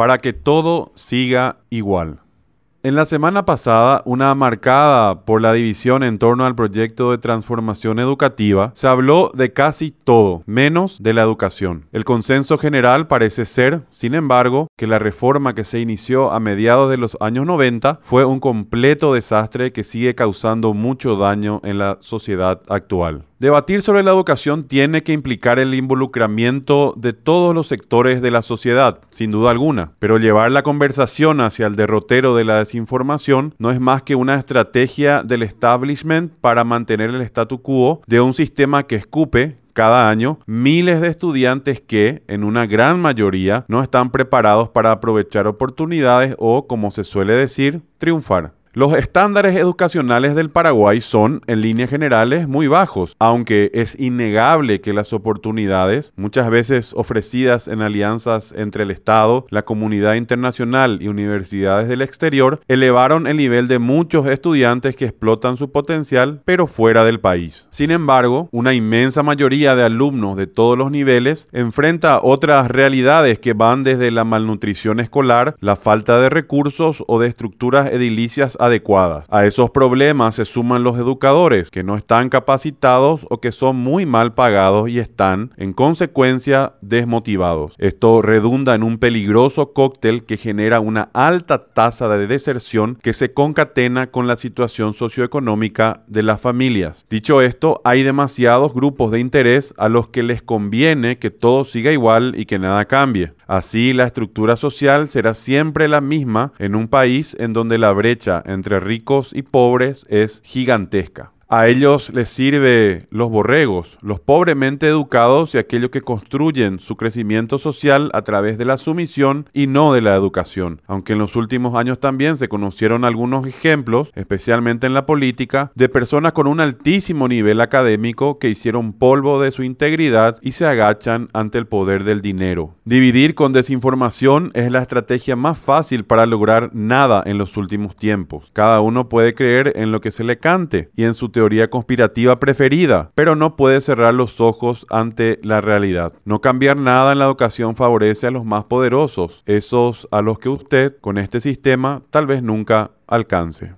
para que todo siga igual. En la semana pasada, una marcada por la división en torno al proyecto de transformación educativa, se habló de casi todo, menos de la educación. El consenso general parece ser, sin embargo, que la reforma que se inició a mediados de los años 90 fue un completo desastre que sigue causando mucho daño en la sociedad actual. Debatir sobre la educación tiene que implicar el involucramiento de todos los sectores de la sociedad, sin duda alguna, pero llevar la conversación hacia el derrotero de la desinformación no es más que una estrategia del establishment para mantener el statu quo de un sistema que escupe, cada año miles de estudiantes que, en una gran mayoría, no están preparados para aprovechar oportunidades o, como se suele decir, triunfar. Los estándares educacionales del Paraguay son, en líneas generales, muy bajos, aunque es innegable que las oportunidades, muchas veces ofrecidas en alianzas entre el Estado, la comunidad internacional y universidades del exterior, elevaron el nivel de muchos estudiantes que explotan su potencial, pero fuera del país. Sin embargo, una inmensa mayoría de alumnos de todos los niveles enfrenta otras realidades que van desde la malnutrición escolar, la falta de recursos o de estructuras edilicias adecuadas. A esos problemas se suman los educadores que no están capacitados o que son muy mal pagados y están, en consecuencia, desmotivados. Esto redunda en un peligroso cóctel que genera una alta tasa de deserción que se concatena con la situación socioeconómica de las familias. Dicho esto, hay demasiados grupos de interés a los que les conviene que todo siga igual y que nada cambie. Así, la estructura social será siempre la misma en un país en donde la brecha entre ricos y pobres es gigantesca. A ellos les sirve los borregos, los pobremente educados y aquellos que construyen su crecimiento social a través de la sumisión y no de la educación. Aunque en los últimos años también se conocieron algunos ejemplos, especialmente en la política, de personas con un altísimo nivel académico que hicieron polvo de su integridad y se agachan ante el poder del dinero. Dividir con desinformación es la estrategia más fácil para lograr nada en los últimos tiempos. Cada uno puede creer en lo que se le cante y en su teoría conspirativa preferida, pero no puede cerrar los ojos ante la realidad. No cambiar nada en la educación favorece a los más poderosos, esos a los que usted con este sistema tal vez nunca alcance.